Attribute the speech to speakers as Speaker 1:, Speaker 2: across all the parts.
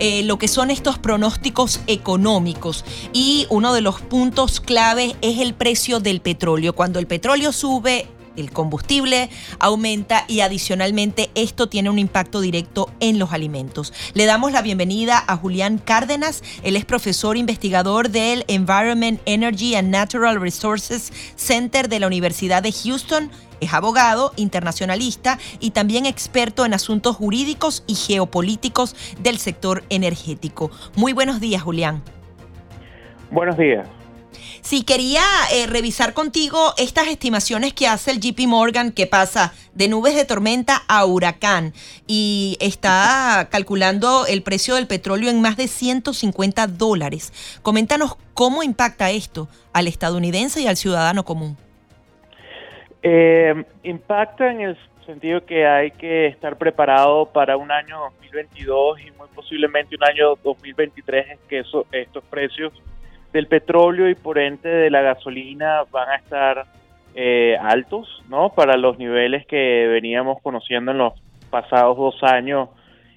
Speaker 1: eh, lo que son estos pronósticos económicos. Y uno de los puntos clave es el precio del petróleo. Cuando el petróleo sube, el combustible aumenta y adicionalmente esto tiene un impacto directo en los alimentos. Le damos la bienvenida a Julián Cárdenas, él es profesor investigador del Environment, Energy and Natural Resources Center de la Universidad de Houston es abogado, internacionalista y también experto en asuntos jurídicos y geopolíticos del sector energético. Muy buenos días, Julián.
Speaker 2: Buenos días.
Speaker 1: Sí, quería eh, revisar contigo estas estimaciones que hace el JP Morgan que pasa de nubes de tormenta a huracán y está calculando el precio del petróleo en más de 150 dólares. Coméntanos cómo impacta esto al estadounidense y al ciudadano común.
Speaker 2: Eh, impacta en el sentido que hay que estar preparado para un año 2022 y muy posiblemente un año 2023 en que eso, estos precios del petróleo y por ende de la gasolina van a estar eh, altos, ¿no? Para los niveles que veníamos conociendo en los pasados dos años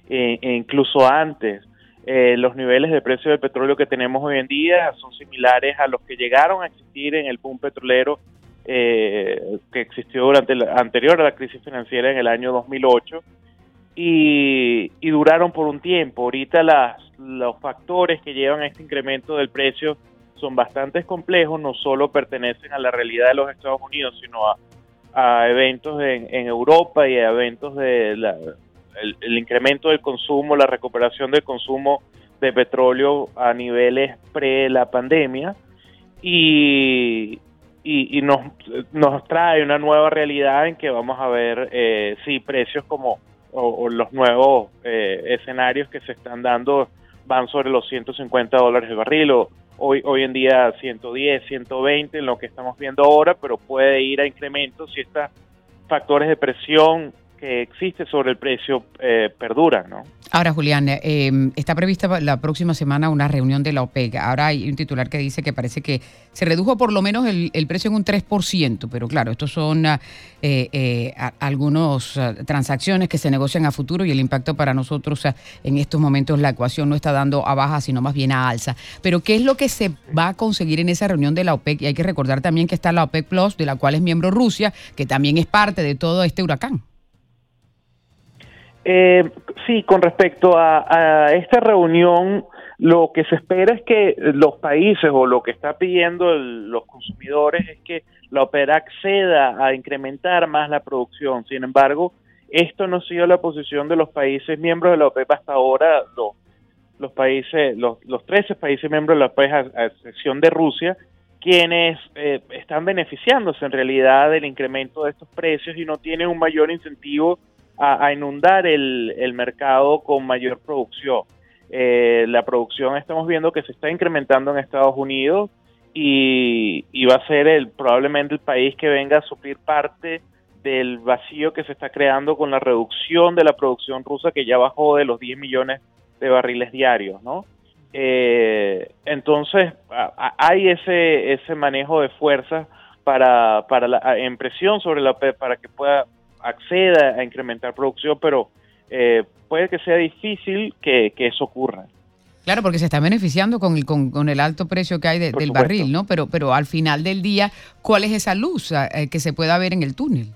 Speaker 2: e, e incluso antes. Eh, los niveles de precio del petróleo que tenemos hoy en día son similares a los que llegaron a existir en el boom petrolero eh, que existió durante la, anterior a la crisis financiera en el año 2008 y, duraron por un tiempo. Ahorita las, los factores que llevan a este incremento del precio son bastante complejos, no solo pertenecen a la realidad de los Estados Unidos, sino a, eventos en, Europa y a eventos de el, incremento del consumo, la recuperación del consumo de petróleo a niveles pre la pandemia y, y, nos, nos trae una nueva realidad en que vamos a ver eh, sí precios como o, los nuevos eh, escenarios que se están dando van sobre los 150 dólares el barril o hoy hoy en día 110 120 en lo que estamos viendo ahora pero puede ir a incrementos si estos factores de presión que existe sobre el precio eh, perdura, ¿no?
Speaker 3: Ahora, Julián, eh, está prevista la próxima semana una reunión de la OPEC. Ahora hay un titular que dice que parece que se redujo por lo menos el, precio en un 3%, pero claro, estos son eh, eh algunas transacciones que se negocian a futuro y el impacto para nosotros en estos momentos la ecuación no está dando a baja, sino más bien a alza. Pero ¿qué es lo que se va a conseguir en esa reunión de la OPEC? Y hay que recordar también que está la OPEC Plus, de la cual es miembro Rusia, que también es parte de todo este huracán.
Speaker 2: Eh, sí, con respecto a, esta reunión, lo que se espera es que los países o lo que está pidiendo los consumidores es que la opera acceda a incrementar más la producción. Sin embargo, esto no ha sido la posición de los países miembros de la OPEP hasta ahora. Los, los países, los, los 13 países miembros de la OPEP, a, excepción de Rusia, quienes eh, están beneficiándose en realidad del incremento de estos precios y no tienen un mayor incentivo a, inundar el, mercado con mayor producción. Eh, la producción estamos viendo que se está incrementando en Estados Unidos y, va a ser el, probablemente el país que venga a suplir parte del vacío que se está creando con la reducción de la producción rusa que ya bajó de los 10 millones de barriles diarios, ¿no? Eh, entonces hay ese ese manejo de fuerza para la en presión sobre la para que pueda acceda a incrementar producción, pero eh, puede que sea difícil que, eso ocurra.
Speaker 3: Claro, porque se está beneficiando con el, con, el alto precio que hay del barril, ¿no? Pero, pero al final del día, ¿cuál es esa luz eh, que se pueda ver en el túnel?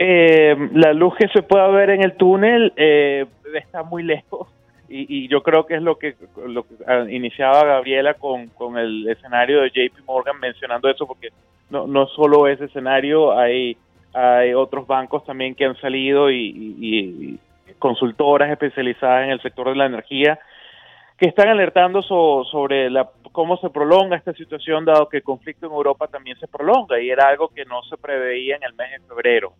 Speaker 2: Eh, la luz que se pueda ver en el túnel está muy lejos y, yo creo que es lo que, lo que ah, iniciaba Gabriela con, con el escenario de JP Morgan mencionando eso, porque no, no solo ese escenario, hay hay otros bancos también que han salido y, consultoras especializadas en el sector de la energía que están alertando sobre la, cómo se prolonga esta situación, dado que el conflicto en Europa también se prolonga y era algo que no se preveía en el mes de febrero.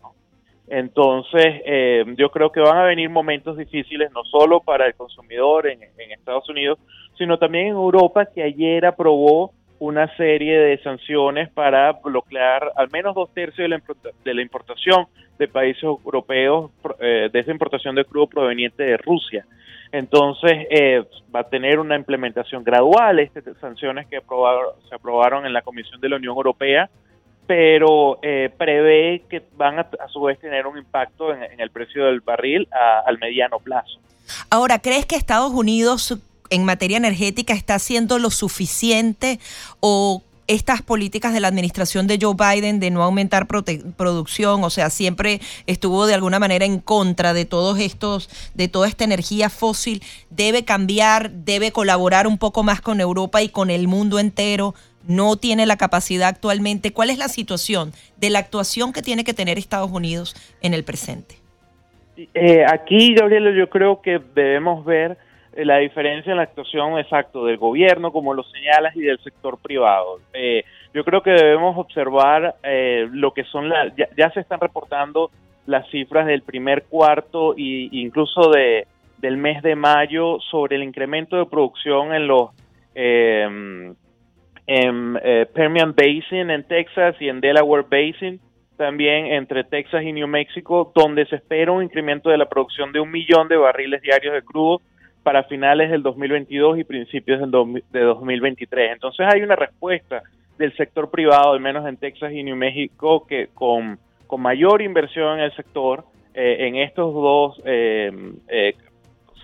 Speaker 2: Entonces, eh, yo creo que van a venir momentos difíciles, no solo para el consumidor en Estados Unidos, sino también en Europa, que ayer aprobó una serie de sanciones para bloquear al menos dos tercios de la, importación de países europeos eh, de esa importación de crudo proveniente de Rusia. Entonces, eh, va a tener una implementación gradual, estas sanciones que se aprobaron en la Comisión de la Unión Europea, pero eh, prevé que van a, su vez tener un impacto en, el precio del barril al mediano plazo.
Speaker 1: Ahora, ¿crees que Estados Unidos en materia energética está haciendo lo suficiente o estas políticas de la administración de Joe Biden de no aumentar producción, o sea, siempre estuvo de alguna manera en contra de todos estos, de toda esta energía fósil, debe cambiar, debe colaborar un poco más con Europa y con el mundo entero, no tiene la capacidad actualmente. ¿Cuál es la situación de la actuación que tiene que tener Estados Unidos en el presente?
Speaker 2: Eh, aquí, Gabriel, yo creo que debemos ver la diferencia en la actuación exacto del gobierno, como lo señalas, y del sector privado. Eh, yo creo que debemos observar eh, lo que son las, ya, se están reportando las cifras del primer cuarto e incluso de, del mes de mayo sobre el incremento de producción en los en Permian Basin en Texas y en Delaware Basin, también entre Texas y New Mexico, donde se espera un incremento de la producción de un millón de barriles diarios de crudo para finales del 2022 y principios del de 2023. Entonces hay una respuesta del sector privado, al menos en Texas y New México, que con, con mayor inversión en el sector, eh, en estos dos eh, eh,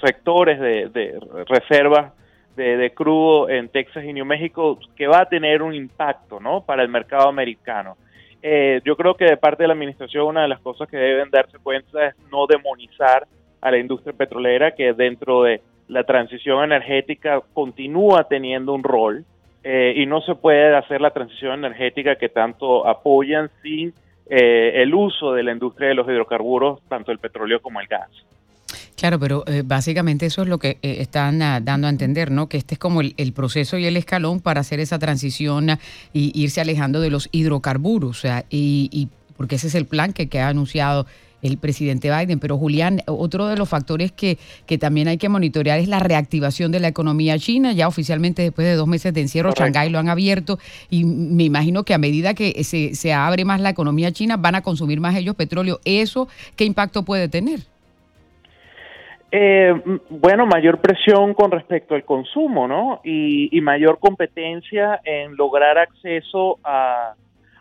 Speaker 2: sectores de, reservas de, crudo en Texas y New México, que va a tener un impacto ¿no? para el mercado americano. yo creo que de parte de la administración una de las cosas que deben darse cuenta es no demonizar a la industria petrolera, que dentro de la transición energética continúa teniendo un rol eh, y no se puede hacer la transición energética que tanto apoyan sin eh, el uso de la industria de los hidrocarburos, tanto el petróleo como el gas.
Speaker 3: Claro, pero eh, básicamente eso es lo que están ah, dando a entender, ¿no? Que este es como el, proceso y el escalón para hacer esa transición y irse alejando de los hidrocarburos, o sea, y, y porque ese es el plan que, que ha anunciado el presidente Biden. Pero Julián, otro de los factores que, que también hay que monitorear es la reactivación de la economía china. Ya oficialmente después de dos meses de encierro, Shanghái lo han abierto y me imagino que a medida que se, se abre más la economía china, van a consumir más ellos petróleo. ¿Eso qué impacto puede tener?
Speaker 2: Eh, bueno, mayor presión con respecto al consumo, ¿no? y, mayor competencia en lograr acceso a,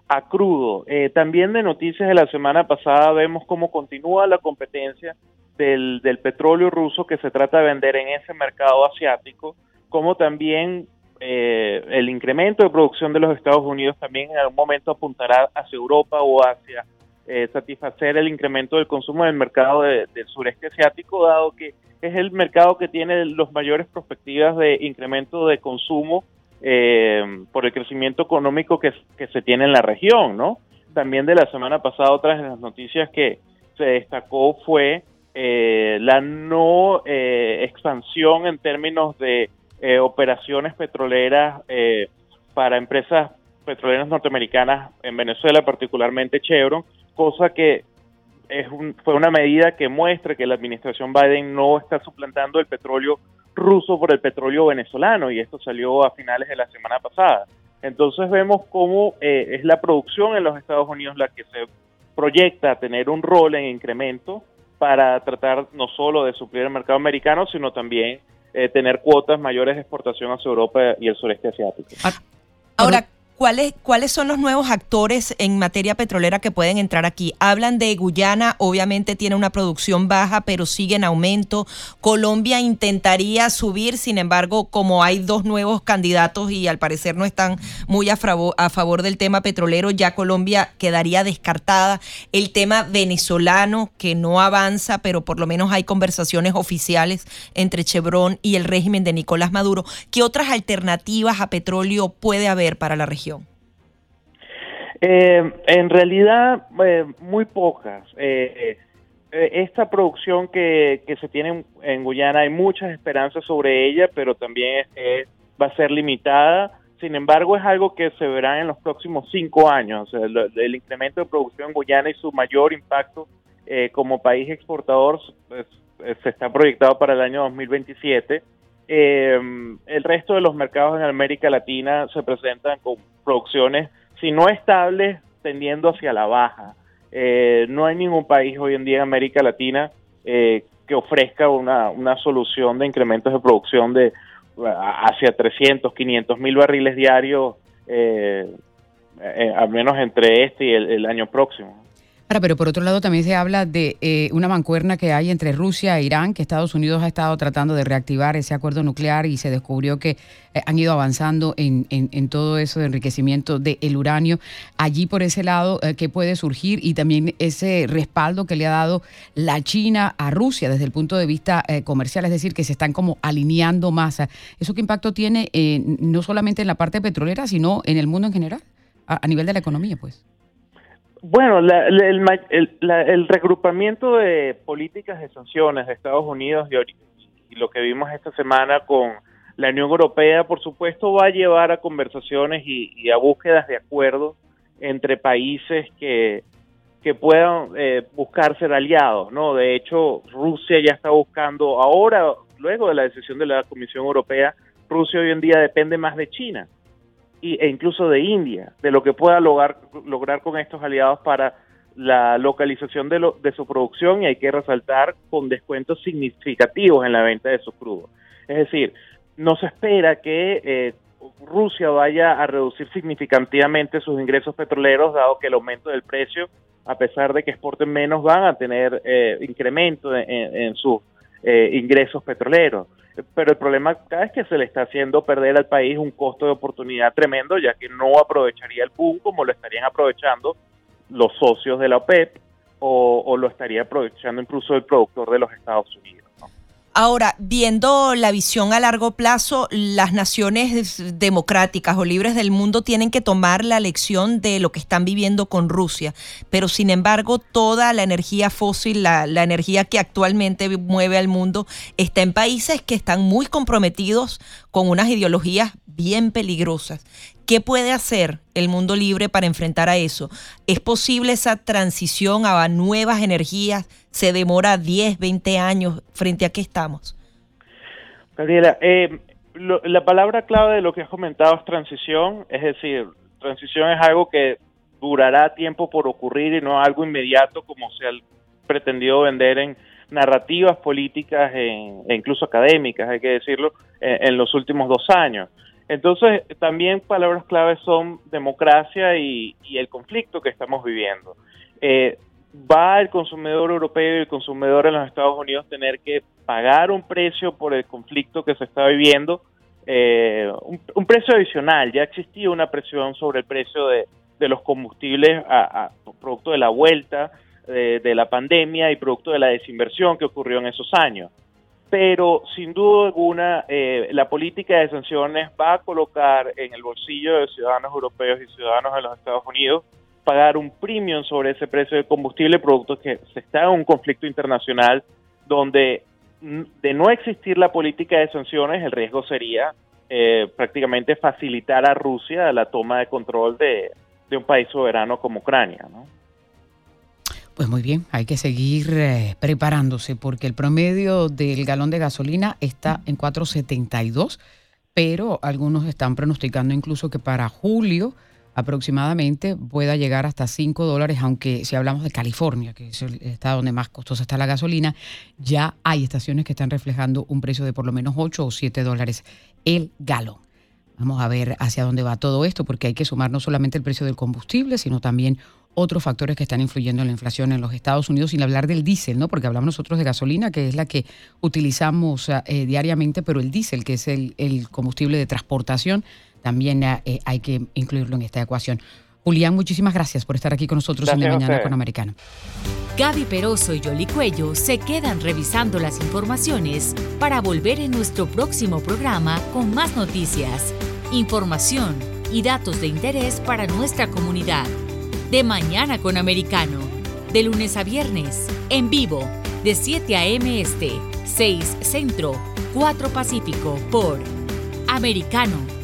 Speaker 2: a crudo. Eh, también de noticias de la semana pasada vemos cómo continúa la competencia del, del, petróleo ruso que se trata de vender en ese mercado asiático, como también eh, el incremento de producción de los Estados Unidos también en algún momento apuntará hacia Europa o hacia eh, satisfacer el incremento del consumo del mercado del sureste asiático, dado que es el mercado que tiene las mayores perspectivas de incremento de consumo eh, por el crecimiento económico que, se tiene en la región, ¿no? También de la semana pasada, otras de las noticias que se destacó fue eh, la no eh, expansión en términos de eh, operaciones petroleras para empresas petroleras norteamericanas en Venezuela, particularmente Chevron, cosa que es fue una medida que muestra que la administración Biden no está suplantando el petróleo ruso por el petróleo venezolano y esto salió a finales de la semana pasada. Entonces vemos cómo eh, es la producción en los Estados Unidos la que se proyecta tener un rol en incremento para tratar no solo de suplir el mercado americano, sino también eh, tener cuotas mayores de exportación hacia Europa y el sureste asiático.
Speaker 1: Ahora, ¿Cuáles, ¿Cuáles son los nuevos actores en materia petrolera que pueden entrar aquí? Hablan de Guyana, obviamente tiene una producción baja, pero sigue en aumento. Colombia intentaría subir, sin embargo, como hay dos nuevos candidatos y al parecer no están muy a favor, a favor del tema petrolero, ya Colombia quedaría descartada. El tema venezolano, que no avanza, pero por lo menos hay conversaciones oficiales entre Chevron y el régimen de Nicolás Maduro. ¿Qué otras alternativas a petróleo puede haber para la región?
Speaker 2: Eh, en realidad, eh, muy pocas. Eh, esta producción que, se tiene en, Guyana, hay muchas esperanzas sobre ella, pero también va a ser limitada. Sin embargo, es algo que se verá en los próximos cinco años. el, incremento de producción en Guyana y su mayor impacto como país exportador se está proyectado para el año 2027 em, el resto de los mercados en América Latina se presentan con producciones, si no estables, tendiendo hacia la baja. Eh, no hay ningún país hoy en día en América Latina eh, que ofrezca una, una solución de incrementos de producción de hacia 300, 500 mil barriles diarios, eh, al menos entre este y el año próximo
Speaker 3: pero por otro lado también se habla de eh, una mancuerna que hay entre Rusia e Irán, que Estados Unidos ha estado tratando de reactivar ese acuerdo nuclear y se descubrió que eh, han ido avanzando en, todo eso de enriquecimiento del uranio. Allí por ese lado, eh, ¿qué puede surgir? Y también ese respaldo que le ha dado la China a Rusia desde el punto de vista comercial, es decir, que se están como alineando más. ¿Eso qué impacto tiene no solamente en la parte petrolera, sino en el mundo en general, a nivel de la economía, pues?
Speaker 2: Bueno, el, regrupamiento de políticas de sanciones de Estados Unidos y, lo que vimos esta semana con la Unión Europea, por supuesto, va a llevar a conversaciones y, a búsquedas de acuerdos entre países que, que puedan eh, buscar ser aliados, ¿no? De hecho, Rusia ya está buscando ahora, luego de la decisión de la Comisión Europea, Rusia hoy en día depende más de China e incluso de India, de lo que pueda lograr, lograr con estos aliados para la localización de, lo, de su producción y hay que resaltar con descuentos significativos en la venta de su crudo. Es decir, no se espera que eh, Rusia vaya a reducir significativamente sus ingresos petroleros, dado que el aumento del precio, a pesar de que exporten menos, van a tener eh, incremento en, sus eh, ingresos petroleros pero el problema es que se le está haciendo perder al país un costo de oportunidad tremendo, ya que no aprovecharía el boom como lo estarían aprovechando los socios de la OPEP o lo estaría aprovechando incluso el productor de los Estados Unidos.
Speaker 1: Ahora, viendo la visión a largo plazo, las naciones democráticas o libres del mundo tienen que tomar la lección de lo que están viviendo con Rusia, pero sin embargo toda la energía fósil, la, energía que actualmente mueve al mundo, está en países que están muy comprometidos con unas ideologías bien peligrosas. ¿Qué puede hacer el mundo libre para enfrentar a eso? ¿Es posible esa transición a nuevas energías? ¿Se demora 10, 20 años? ¿Frente a qué estamos?
Speaker 2: Gabriela, eh, la palabra clave de lo que has comentado es transición, es decir, transición es algo que durará tiempo por ocurrir y no algo inmediato como se ha pretendido vender en narrativas políticas e incluso académicas, hay que decirlo, en los últimos dos años. Entonces, también palabras claves son democracia y, el conflicto que estamos viviendo. Eh, va el consumidor europeo y el consumidor en los Estados Unidos tener que pagar un precio por el conflicto que se está viviendo, eh, un, precio adicional. Ya existía una presión sobre el precio de, los combustibles a, producto de la vuelta de, de la pandemia y producto de la desinversión que ocurrió en esos años pero sin duda alguna eh, la política de sanciones va a colocar en el bolsillo de ciudadanos europeos y ciudadanos de los Estados Unidos pagar un premium sobre ese precio de combustible, producto que se está en un conflicto internacional donde de no existir la política de sanciones, el riesgo sería eh, prácticamente facilitar a Rusia la toma de control de un país soberano como Ucrania. ¿no?
Speaker 3: Pues muy bien, hay que seguir eh, preparándose porque el promedio del galón de gasolina está en 4.72, pero algunos están pronosticando incluso que para julio aproximadamente pueda llegar hasta 5 dólares, aunque si hablamos de California, que es el estado donde más costosa está la gasolina, ya hay estaciones que están reflejando un precio de por lo menos 8 o 7 dólares el galón. Vamos a ver hacia dónde va todo esto, porque hay que sumar no solamente el precio del combustible, sino también otros factores que están influyendo en la inflación en los Estados Unidos, sin hablar del diésel, ¿no? Porque hablamos nosotros de gasolina, que es la que utilizamos eh, diariamente, pero el diésel, que es el, combustible de transportación, también eh, hay que incluirlo en esta ecuación. Julián, muchísimas gracias por estar aquí con nosotros en la mañana con Americano.
Speaker 4: Gaby Peroso y Yoli Cuello se quedan revisando las informaciones para volver en nuestro próximo programa con más noticias, información y datos de interés para nuestra comunidad de Mañana con Americano, de lunes a viernes, en vivo, de 7 a.m. Este, 6 Centro, 4 Pacífico, por Americano